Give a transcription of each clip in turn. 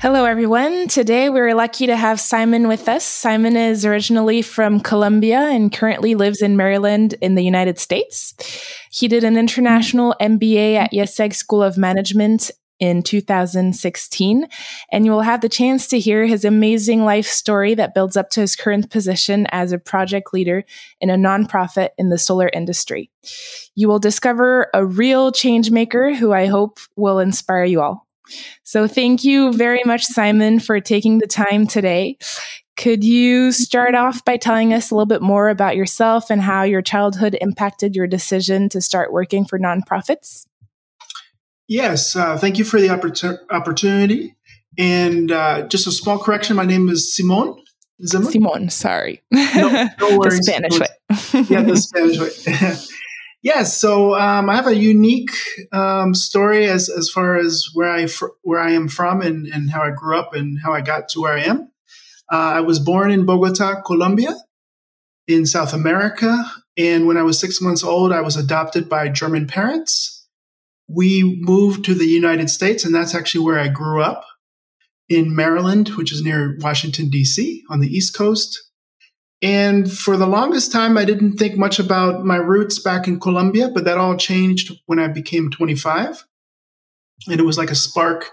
Hello, everyone. Today we're lucky to have Simon with us. Simon is originally from Colombia and currently lives in Maryland in the United States. He did an international MBA at IESEG School of Management in 2016, and you will have the chance to hear his amazing life story that builds up to his current position as a project leader in a nonprofit in the solar industry. You will discover a real change maker who I hope will inspire you all. So thank you very much, Simon, for taking the time today. Could you start off by telling us a little bit more about yourself and how your childhood impacted your decision to start working for nonprofits? Yes, uh, thank you for the oppor- opportunity. And uh, just a small correction my name is Simon. Simon, sorry. No, no worries. the Spanish way. yeah, the Spanish way. Yes, so um, I have a unique um, story as as far as where I fr- where I am from and, and how I grew up and how I got to where I am. Uh, I was born in Bogota, Colombia, in South America, and when I was six months old, I was adopted by German parents. We moved to the United States, and that's actually where I grew up in Maryland, which is near Washington D.C. on the East Coast. And for the longest time, I didn't think much about my roots back in Colombia, but that all changed when I became 25. And it was like a spark.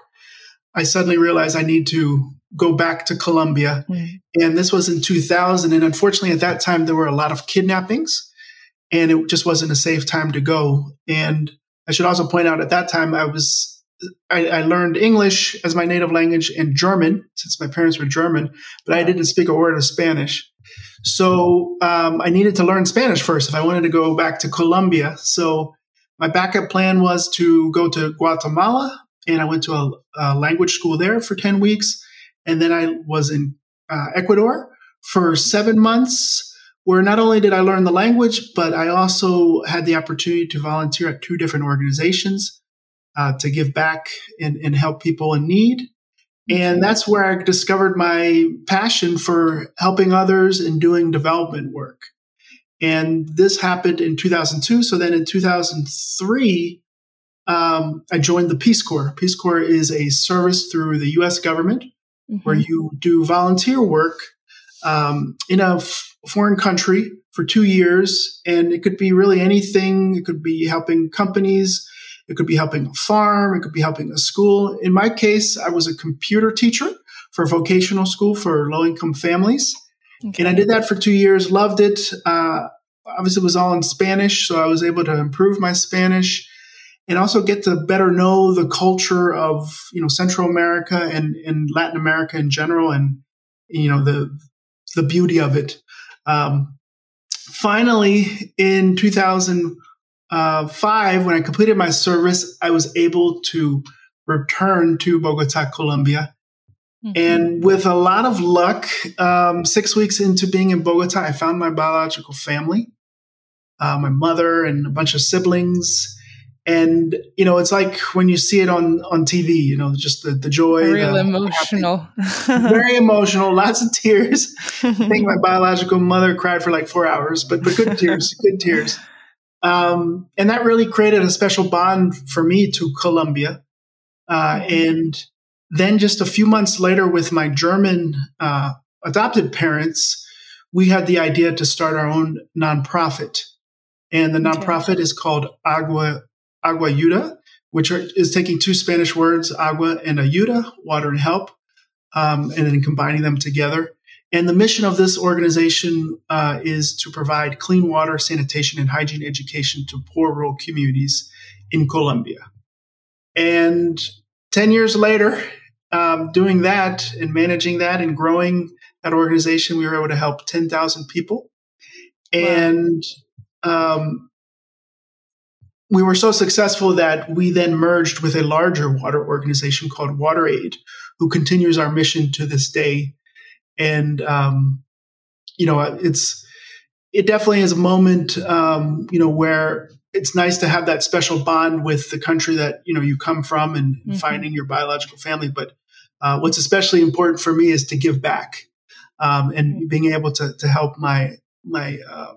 I suddenly realized I need to go back to Colombia. Mm. And this was in 2000. And unfortunately, at that time, there were a lot of kidnappings, and it just wasn't a safe time to go. And I should also point out at that time, I was I, I, learned English as my native language and German, since my parents were German, but I didn't speak a word of Spanish. So um, I needed to learn Spanish first if I wanted to go back to Colombia. So my backup plan was to go to Guatemala, and I went to a, a language school there for 10 weeks. And then I was in uh, Ecuador for seven months, where not only did I learn the language, but I also had the opportunity to volunteer at two different organizations uh, to give back and, and help people in need. And that's where I discovered my passion for helping others and doing development work. And this happened in 2002. So then in 2003, um, I joined the Peace Corps. Peace Corps is a service through the US government mm-hmm. where you do volunteer work um, in a f- foreign country for two years. And it could be really anything, it could be helping companies it could be helping a farm. It could be helping a school. In my case, I was a computer teacher for a vocational school for low income families. Okay. And I did that for two years, loved it. Uh, obviously, it was all in Spanish, so I was able to improve my Spanish and also get to better know the culture of you know Central America and, and Latin America in general, and you know the the beauty of it. Um, finally, in 2000 uh, five, when I completed my service, I was able to return to Bogota, Colombia. Mm-hmm. And with a lot of luck, um, six weeks into being in Bogota, I found my biological family, uh, my mother and a bunch of siblings. And you know, it's like when you see it on on TV. You know, just the the joy. Real the emotional. very emotional. Lots of tears. I think my biological mother cried for like four hours, but but good tears, good tears. Um, and that really created a special bond for me to Colombia. Uh, mm-hmm. and then just a few months later, with my German uh, adopted parents, we had the idea to start our own nonprofit. And the nonprofit is called Agua Aguayuda, which are, is taking two Spanish words, agua and ayuda, water and help, um, and then combining them together. And the mission of this organization uh, is to provide clean water, sanitation, and hygiene education to poor rural communities in Colombia. And 10 years later, um, doing that and managing that and growing that organization, we were able to help 10,000 people. And um, we were so successful that we then merged with a larger water organization called WaterAid, who continues our mission to this day and um, you know, it's it definitely is a moment, um, you know, where it's nice to have that special bond with the country that you know you come from and mm-hmm. finding your biological family. But uh, what's especially important for me is to give back um, and mm-hmm. being able to to help my my, uh,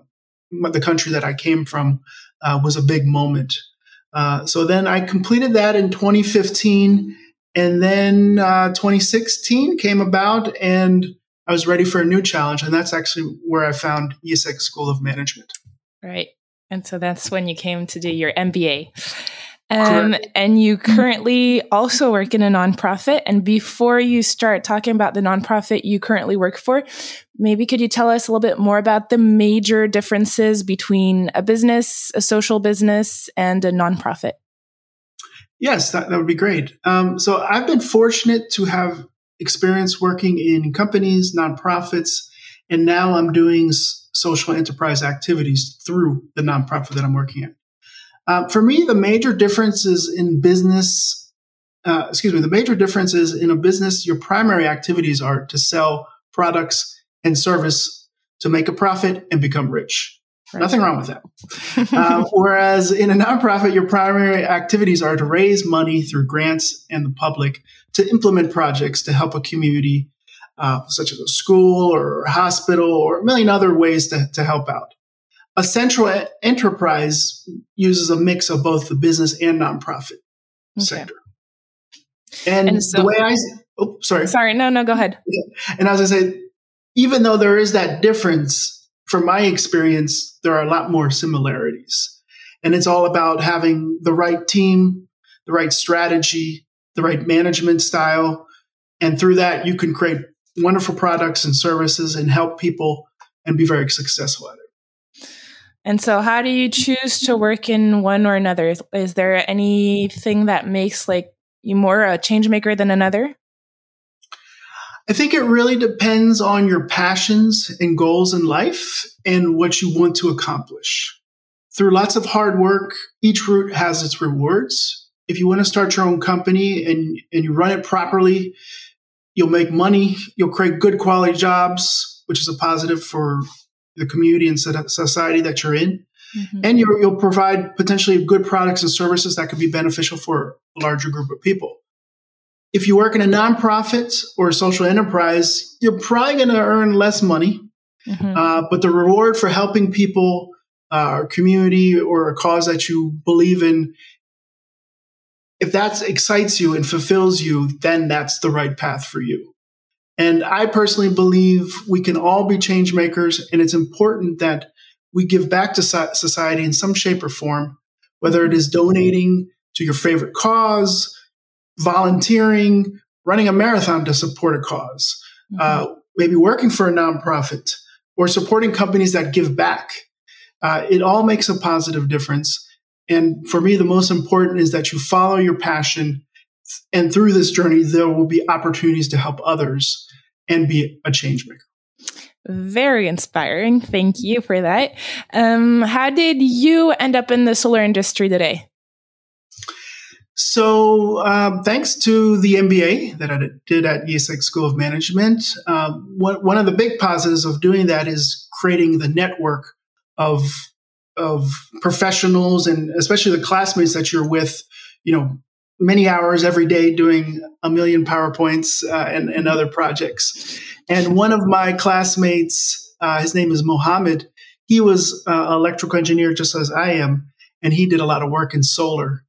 my the country that I came from uh, was a big moment. Uh, so then I completed that in 2015, and then uh, 2016 came about, and I was ready for a new challenge, and that's actually where I found IESEG School of Management. Right. And so that's when you came to do your MBA. Um, and you currently also work in a nonprofit. And before you start talking about the nonprofit you currently work for, maybe could you tell us a little bit more about the major differences between a business, a social business, and a nonprofit? Yes, that, that would be great. Um, so I've been fortunate to have experience working in companies, nonprofits, and now I'm doing social enterprise activities through the nonprofit that I'm working at. Uh, for me, the major differences in business, uh, excuse me, the major differences in a business, your primary activities are to sell products and service to make a profit and become rich. Right. Nothing wrong with that. uh, whereas in a nonprofit, your primary activities are to raise money through grants and the public to implement projects to help a community uh, such as a school or a hospital or a million other ways to, to help out. A central enterprise uses a mix of both the business and nonprofit okay. sector. And, and so, the way I, oh, sorry. Sorry, no, no, go ahead. And as I say, even though there is that difference, from my experience, there are a lot more similarities. And it's all about having the right team, the right strategy, the right management style. And through that, you can create wonderful products and services and help people and be very successful at it. And so, how do you choose to work in one or another? Is, is there anything that makes like you more a change maker than another? I think it really depends on your passions and goals in life and what you want to accomplish. Through lots of hard work, each route has its rewards. If you want to start your own company and, and you run it properly, You'll make money. You'll create good quality jobs, which is a positive for the community and society that you're in. Mm-hmm. And you will provide potentially good products and services that could be beneficial for a larger group of people. If you work in a nonprofit or a social enterprise, you're probably going to earn less money, mm-hmm. uh, but the reward for helping people, uh, or community, or a cause that you believe in if that excites you and fulfills you, then that's the right path for you. And I personally believe we can all be change makers, and it's important that we give back to society in some shape or form, whether it is donating to your favorite cause, volunteering, running a marathon to support a because mm-hmm. uh, maybe working for a nonprofit, or supporting companies that give back. Uh, it all makes a positive difference. And for me, the most important is that you follow your passion. And through this journey, there will be opportunities to help others and be a change maker. Very inspiring. Thank you for that. Um, how did you end up in the solar industry today? So, um, thanks to the MBA that I did at IESEG School of Management, um, one, one of the big positives of doing that is creating the network of of professionals and especially the classmates that you're with, you know, many hours every day doing a million PowerPoints uh, and, and other projects. And one of my classmates, uh, his name is Mohammed, he was uh, an electrical engineer just as I am, and he did a lot of work in solar.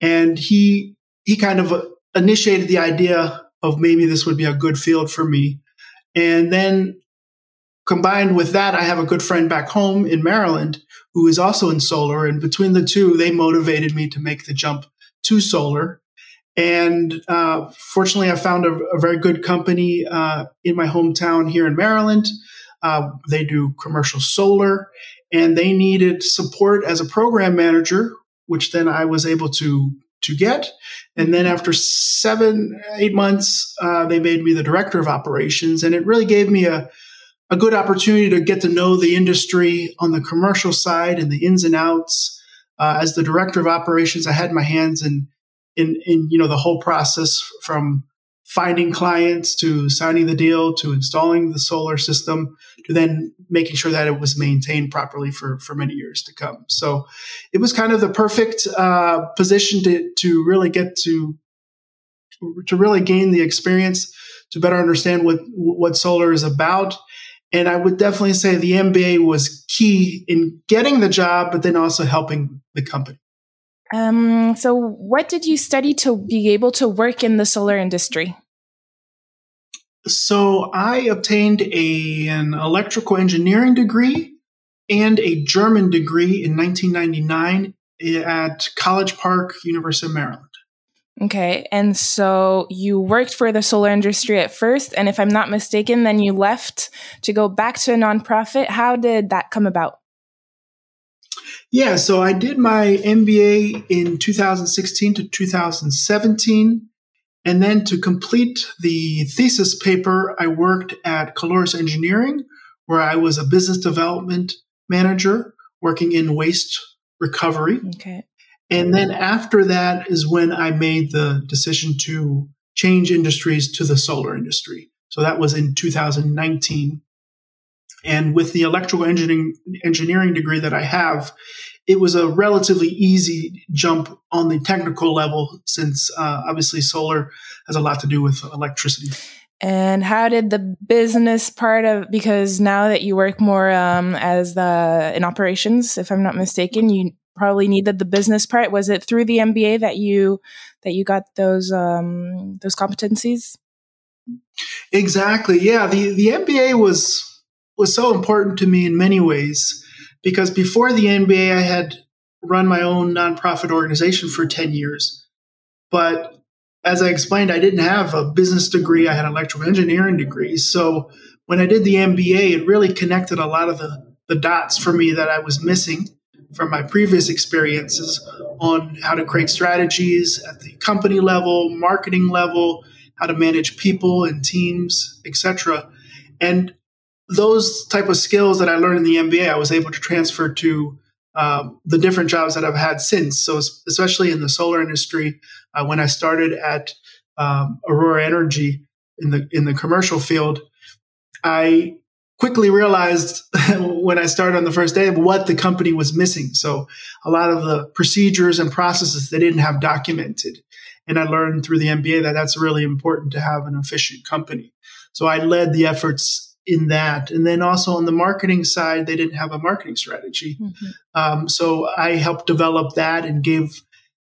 And he he kind of initiated the idea of maybe this would be a good field for me. And then combined with that, I have a good friend back home in Maryland who is also in solar. And between the two, they motivated me to make the jump to solar. And uh, fortunately, I found a, a very good company uh, in my hometown here in Maryland. Uh, they do commercial solar, and they needed support as a program manager, which then I was able to to get. And then after seven, eight months, uh, they made me the director of operations, and it really gave me a a good opportunity to get to know the industry on the commercial side and the ins and outs. Uh, as the director of operations, I had my hands in, in, in, you know, the whole process from finding clients to signing the deal to installing the solar system to then making sure that it was maintained properly for, for many years to come. So it was kind of the perfect uh, position to, to really get to to really gain the experience to better understand what what solar is about. And I would definitely say the MBA was key in getting the job, but then also helping the company. Um, so, what did you study to be able to work in the solar industry? So, I obtained a, an electrical engineering degree and a German degree in 1999 at College Park, University of Maryland. Okay. And so you worked for the solar industry at first. And if I'm not mistaken, then you left to go back to a nonprofit. How did that come about? Yeah. So I did my MBA in 2016 to 2017. And then to complete the thesis paper, I worked at Caloris Engineering, where I was a business development manager working in waste recovery. Okay. And then after that is when I made the decision to change industries to the solar industry. So that was in 2019. And with the electrical engineering, engineering degree that I have, it was a relatively easy jump on the technical level since uh, obviously solar has a lot to do with electricity. And how did the business part of because now that you work more um, as the in operations, if I'm not mistaken, you probably needed the business part. Was it through the MBA that you that you got those um, those competencies? Exactly. Yeah. The the MBA was was so important to me in many ways because before the MBA, I had run my own nonprofit organization for ten years, but as I explained, I didn't have a business degree. I had an electrical engineering degree. So when I did the MBA, it really connected a lot of the, the dots for me that I was missing from my previous experiences on how to create strategies at the company level, marketing level, how to manage people and teams, etc. And those type of skills that I learned in the MBA, I was able to transfer to um, the different jobs that I've had since. So, especially in the solar industry, uh, when I started at um, Aurora Energy in the in the commercial field, I quickly realized when I started on the first day what the company was missing. So a lot of the procedures and processes they didn't have documented. And I learned through the MBA that that's really important to have an efficient company. So I led the efforts in that. And then also on the marketing side, they didn't have a marketing strategy. Mm-hmm. Um, so I helped develop that and gave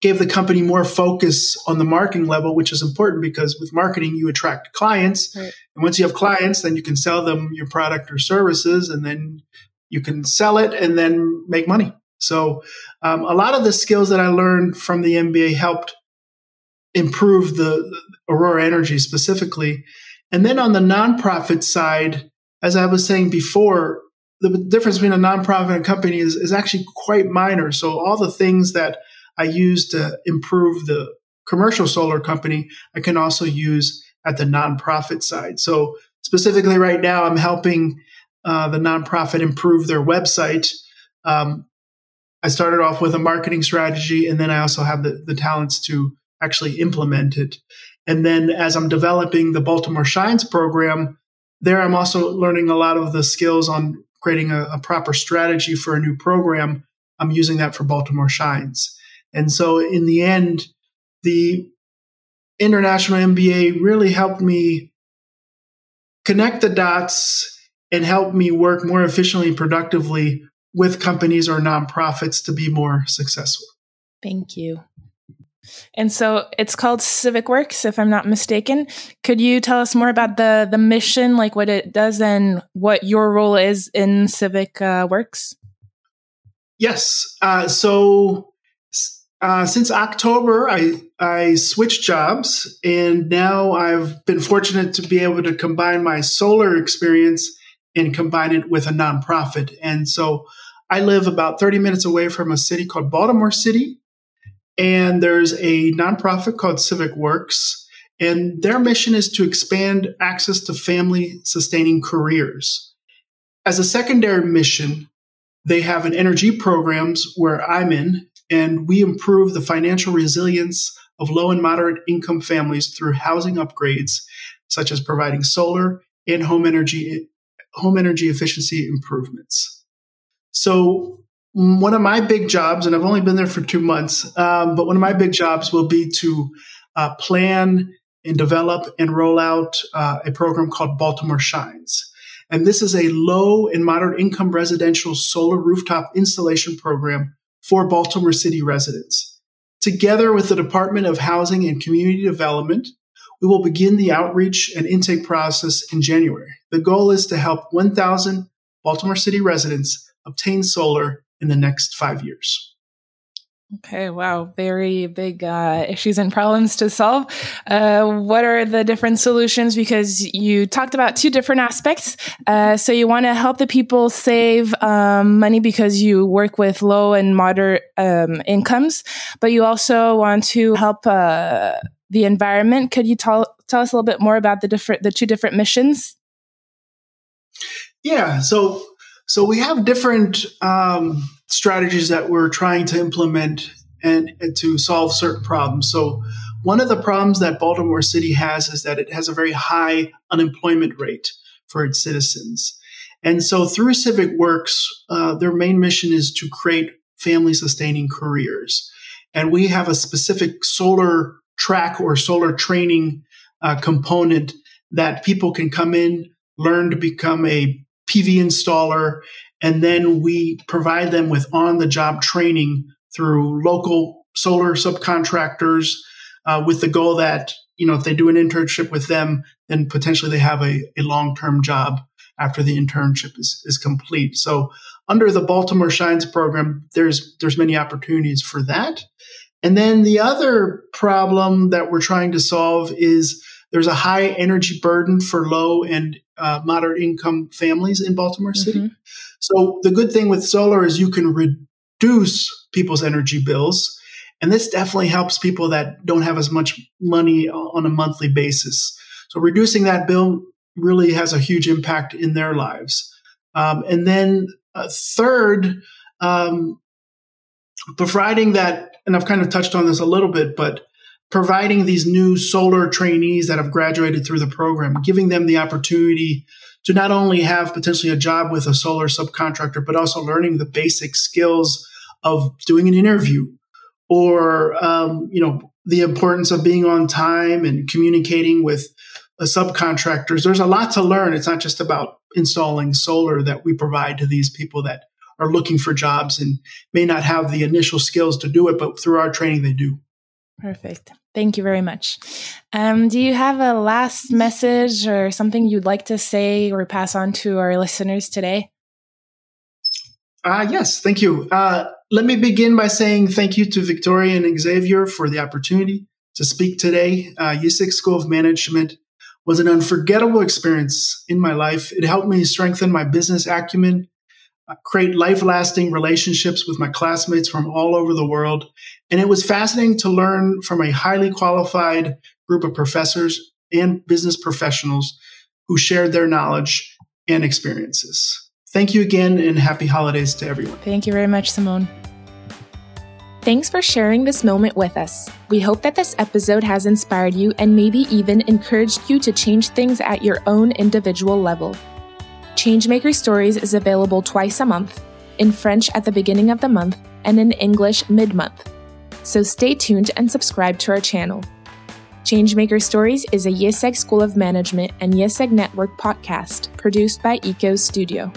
gave the company more focus on the marketing level, which is important because with marketing, you attract clients. Right. And once you have clients, then you can sell them your product or services, and then you can sell it and then make money. So, um, a lot of the skills that I learned from the MBA helped improve the, the Aurora Energy specifically. And then on the nonprofit side, as I was saying before, the difference between a nonprofit and a company is, is actually quite minor. So all the things that I use to improve the commercial solar company, I can also use at the nonprofit side. So specifically right now, I'm helping uh, the nonprofit improve their website. Um, I started off with a marketing strategy, and then I also have the, the talents to actually implement it. And then as I'm developing the Baltimore Shines program, there I'm also learning a lot of the skills on creating a, a proper strategy for a new program. I'm using that for Baltimore Shines. And so in the end, the international MBA really helped me connect the dots and help me work more efficiently and productively with companies or nonprofits to be more successful. Thank you. And so it's called Civic Works, if I'm not mistaken. Could you tell us more about the the mission, like what it does, and what your role is in Civic uh, Works? Yes. Uh, so uh, since October, I I switched jobs, and now I've been fortunate to be able to combine my solar experience and combine it with a nonprofit. And so I live about 30 minutes away from a city called Baltimore City, and there's a nonprofit called Civic Works, and their mission is to expand access to family sustaining careers. As a secondary mission, they have an energy programs where I'm in, and we improve the financial resilience of low and moderate income families through housing upgrades, such as providing solar and home energy home energy efficiency improvements. So one of my big jobs, and I've only been there for two months, um, but one of my big jobs will be to uh, plan and develop and roll out uh, a program called Baltimore Shines. And this is a low and moderate income residential solar rooftop installation program for Baltimore City residents. Together with the Department of Housing and Community Development, we will begin the outreach and intake process in January. The goal is to help 1,000 Baltimore City residents obtain solar in the next five years. Okay, wow, very big uh, issues and problems to solve. Uh, what are the different solutions? Because you talked about two different aspects. Uh, so you want to help the people save um, money because you work with low and moderate um, incomes, but you also want to help uh, the environment. Could you tell tell us a little bit more about the different the two different missions? Yeah, so so we have different um, strategies that we're trying to implement and, and, to solve certain problems. So one of the problems that Baltimore City has is that it has a very high unemployment rate for its citizens. And so through Civic Works, uh, their main mission is to create family sustaining careers. And we have a specific solar track or solar training uh, component that people can come in, learn to become a PV installer, and then we provide them with on the job training through local solar subcontractors uh, with the goal that, you know, if they do an internship with them, then potentially they have a, a long term job after the internship is, is complete. So under the Baltimore Shines program, there's there's many opportunities for that. And then the other problem that we're trying to solve is there's a high energy burden for low and uh, moderate income families in Baltimore City. Mm-hmm. So the good thing with solar is you can reduce people's energy bills. And this definitely helps people that don't have as much money on a monthly basis. So reducing that bill really has a huge impact in their lives. Um, and then uh, third, um, providing that, and I've kind of touched on this a little bit, but providing these new solar trainees that have graduated through the program, giving them the opportunity to not only have potentially a job with a solar subcontractor, but also learning the basic skills of doing an interview or, um, you know, the importance of being on time and communicating with uh, subcontractors. There's a lot to learn. It's not just about installing solar that we provide to these people that are looking for jobs and may not have the initial skills to do it, but through our training, they do. Perfect. Thank you very much. Um, do you have a last message or something you'd like to say or pass on to our listeners today? Uh, yes, thank you. Uh, let me begin by saying thank you to Victoria and Xavier for the opportunity to speak today. Uh, IESEG School of Management was an unforgettable experience in my life. It helped me strengthen my business acumen uh, create life lasting relationships with my classmates from all over the world. And it was fascinating to learn from a highly qualified group of professors and business professionals who shared their knowledge and experiences. Thank you again and happy holidays to everyone. Thank you very much, Simone. Thanks for sharing this moment with us. We hope that this episode has inspired you and maybe even encouraged you to change things at your own individual level. Changemaker Stories is available twice a month, in French at the beginning of the month and in English mid month. So stay tuned and subscribe to our channel. Changemaker Stories is a IESEG School of Management and IESEG Network podcast produced by ECO Studio.